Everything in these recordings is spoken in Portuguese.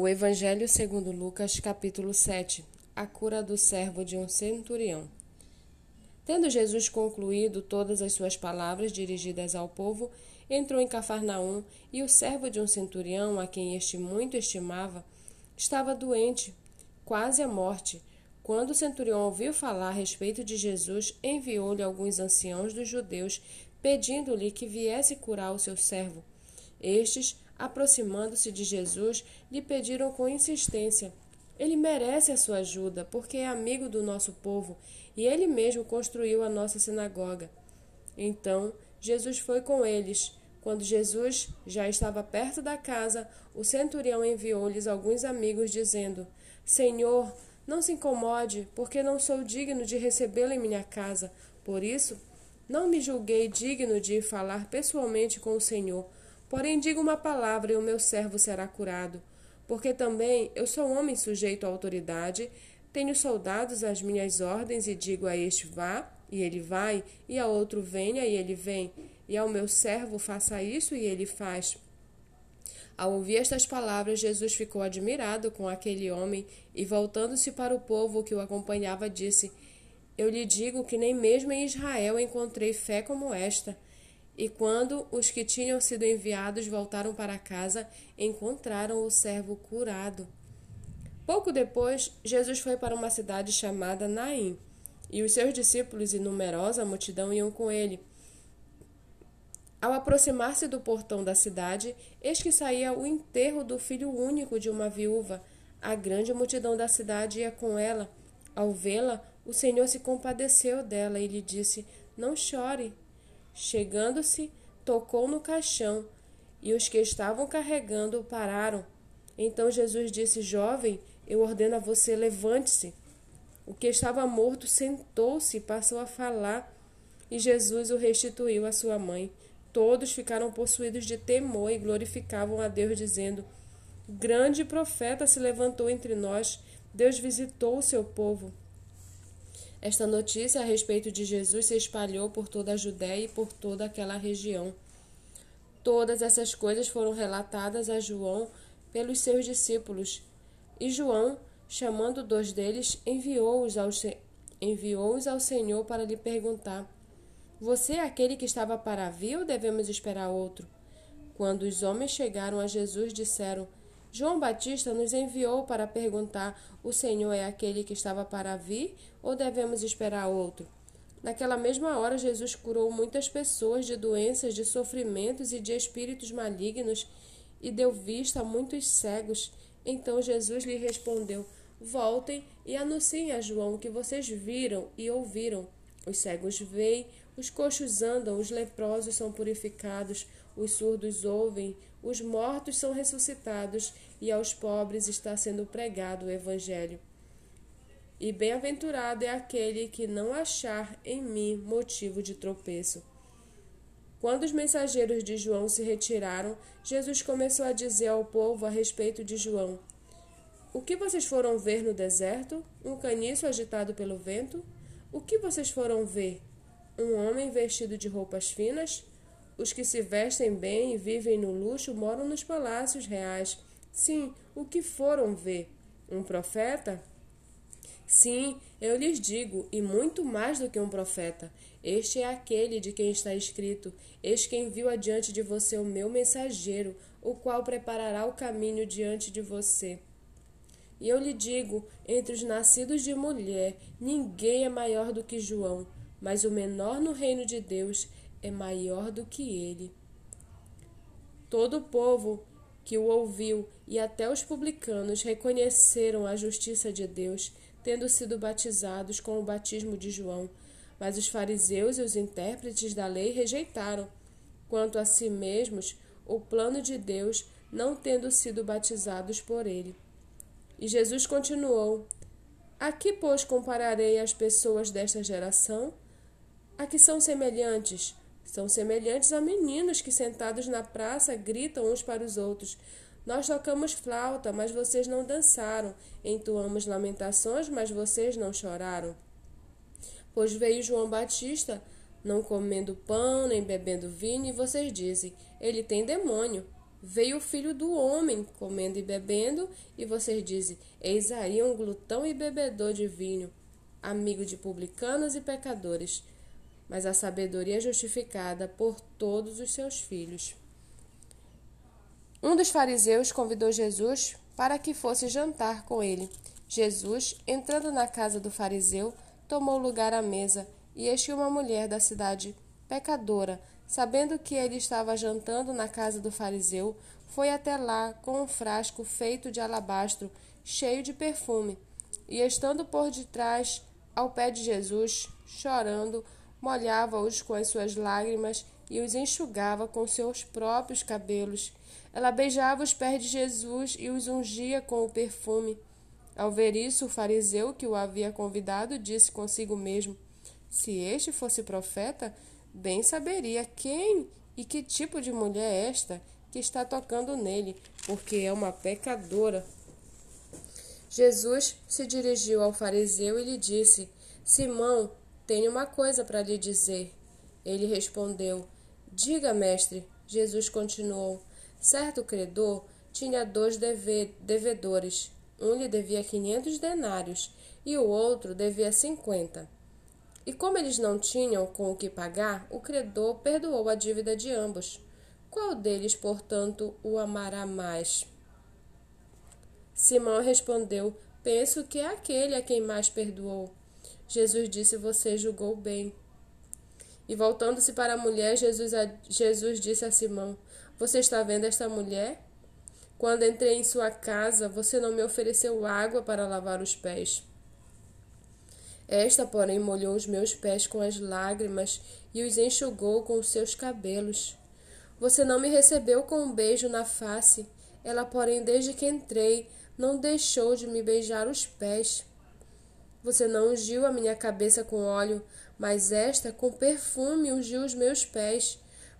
O Evangelho segundo Lucas, capítulo 7. A cura do servo de um centurião. Tendo Jesus concluído todas as suas palavras dirigidas ao povo, entrou em Cafarnaum, e o servo de um centurião, a quem este muito estimava, estava doente, quase à morte. Quando o centurião ouviu falar a respeito de Jesus, enviou-lhe alguns anciãos dos judeus, pedindo-lhe que viesse curar o seu servo. Estes aproximando-se de Jesus, lhe pediram com insistência: Ele merece a sua ajuda, porque é amigo do nosso povo e ele mesmo construiu a nossa sinagoga. Então Jesus foi com eles. Quando Jesus já estava perto da casa, o centurião enviou-lhes alguns amigos, dizendo: Senhor, não se incomode, porque não sou digno de recebê-lo em minha casa. Por isso, não me julguei digno de falar pessoalmente com o Senhor Porém, diga uma palavra e o meu servo será curado. Porque também eu sou homem sujeito à autoridade, tenho soldados às minhas ordens e digo a este vá, e ele vai, e a outro venha, e ele vem, e ao meu servo faça isso, e ele faz. Ao ouvir estas palavras, Jesus ficou admirado com aquele homem e, voltando-se para o povo que o acompanhava, disse: Eu lhe digo que nem mesmo em Israel encontrei fé como esta. E quando os que tinham sido enviados voltaram para casa, encontraram o servo curado. Pouco depois, Jesus foi para uma cidade chamada Naim, e os seus discípulos e numerosa multidão iam com ele. Ao aproximar-se do portão da cidade, eis que saía o enterro do filho único de uma viúva. A grande multidão da cidade ia com ela. Ao vê-la, o Senhor se compadeceu dela e lhe disse: Não chore. Chegando-se, tocou no caixão, e os que estavam carregando pararam. Então Jesus disse: Jovem, eu ordeno a você, levante-se. O que estava morto sentou-se e passou a falar, e Jesus o restituiu à sua mãe. Todos ficaram possuídos de temor e glorificavam a Deus, dizendo: Grande profeta se levantou entre nós, Deus visitou o seu povo. Esta notícia a respeito de Jesus se espalhou por toda a Judéia e por toda aquela região. Todas essas coisas foram relatadas a João pelos seus discípulos. E João, chamando dois deles, enviou-os ao, enviou ao Senhor para lhe perguntar: Você é aquele que estava para vir ou devemos esperar outro? Quando os homens chegaram a Jesus, disseram: João Batista nos enviou para perguntar: O Senhor é aquele que estava para vir ou devemos esperar outro? Naquela mesma hora, Jesus curou muitas pessoas de doenças, de sofrimentos e de espíritos malignos e deu vista a muitos cegos. Então Jesus lhe respondeu: Voltem e anunciem a João que vocês viram e ouviram. Os cegos veem, os coxos andam, os leprosos são purificados, os surdos ouvem, os mortos são ressuscitados e aos pobres está sendo pregado o Evangelho. E bem-aventurado é aquele que não achar em mim motivo de tropeço. Quando os mensageiros de João se retiraram, Jesus começou a dizer ao povo a respeito de João: O que vocês foram ver no deserto? Um caniço agitado pelo vento? O que vocês foram ver? Um homem vestido de roupas finas? Os que se vestem bem e vivem no luxo moram nos palácios reais. Sim, o que foram ver? Um profeta? Sim, eu lhes digo, e muito mais do que um profeta. Este é aquele de quem está escrito: Eis quem viu adiante de você o meu mensageiro, o qual preparará o caminho diante de você. E eu lhe digo: entre os nascidos de mulher, ninguém é maior do que João mas o menor no reino de Deus é maior do que ele. Todo o povo que o ouviu e até os publicanos reconheceram a justiça de Deus, tendo sido batizados com o batismo de João. Mas os fariseus e os intérpretes da lei rejeitaram, quanto a si mesmos, o plano de Deus, não tendo sido batizados por ele. E Jesus continuou: A que, pois, compararei as pessoas desta geração? A que são semelhantes? São semelhantes a meninos que, sentados na praça, gritam uns para os outros. Nós tocamos flauta, mas vocês não dançaram. Entoamos lamentações, mas vocês não choraram. Pois veio João Batista, não comendo pão nem bebendo vinho, e vocês dizem: Ele tem demônio. Veio o filho do homem, comendo e bebendo, e vocês dizem: Eis aí um glutão e bebedor de vinho, amigo de publicanos e pecadores. Mas a sabedoria é justificada por todos os seus filhos. Um dos fariseus convidou Jesus para que fosse jantar com ele. Jesus, entrando na casa do fariseu, tomou lugar à mesa, e eis que uma mulher da cidade, pecadora, Sabendo que ele estava jantando na casa do fariseu, foi até lá com um frasco feito de alabastro, cheio de perfume, e estando por detrás, ao pé de Jesus, chorando, molhava-os com as suas lágrimas e os enxugava com seus próprios cabelos. Ela beijava os pés de Jesus e os ungia com o perfume. Ao ver isso, o fariseu que o havia convidado disse consigo mesmo: Se este fosse profeta, bem saberia quem e que tipo de mulher é esta que está tocando nele, porque é uma pecadora. Jesus se dirigiu ao fariseu e lhe disse: Simão, tenho uma coisa para lhe dizer. Ele respondeu: Diga, mestre. Jesus continuou: Certo credor tinha dois deve devedores. Um lhe devia quinhentos denários e o outro devia cinquenta. E como eles não tinham com o que pagar, o credor perdoou a dívida de ambos. Qual deles, portanto, o amará mais? Simão respondeu: Penso que é aquele a quem mais perdoou. Jesus disse: Você julgou bem. E voltando-se para a mulher, Jesus, a, Jesus disse a Simão: Você está vendo esta mulher? Quando entrei em sua casa, você não me ofereceu água para lavar os pés. Esta, porém, molhou os meus pés com as lágrimas e os enxugou com os seus cabelos. Você não me recebeu com um beijo na face. Ela, porém, desde que entrei, não deixou de me beijar os pés. Você não ungiu a minha cabeça com óleo, mas esta com perfume ungiu os meus pés.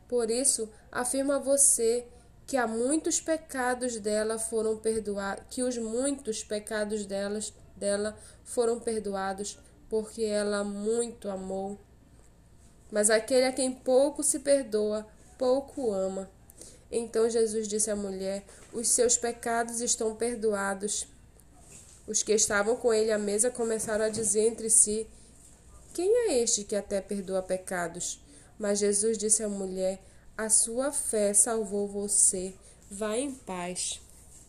Por isso, afirma a você que há muitos pecados dela foram perdoados, que os muitos pecados delas, dela foram perdoados, porque ela muito amou. Mas aquele a quem pouco se perdoa, pouco ama. Então Jesus disse à mulher: Os seus pecados estão perdoados. Os que estavam com ele à mesa começaram a dizer entre si: Quem é este que até perdoa pecados? Mas Jesus disse à mulher: A sua fé salvou você. Vá em paz.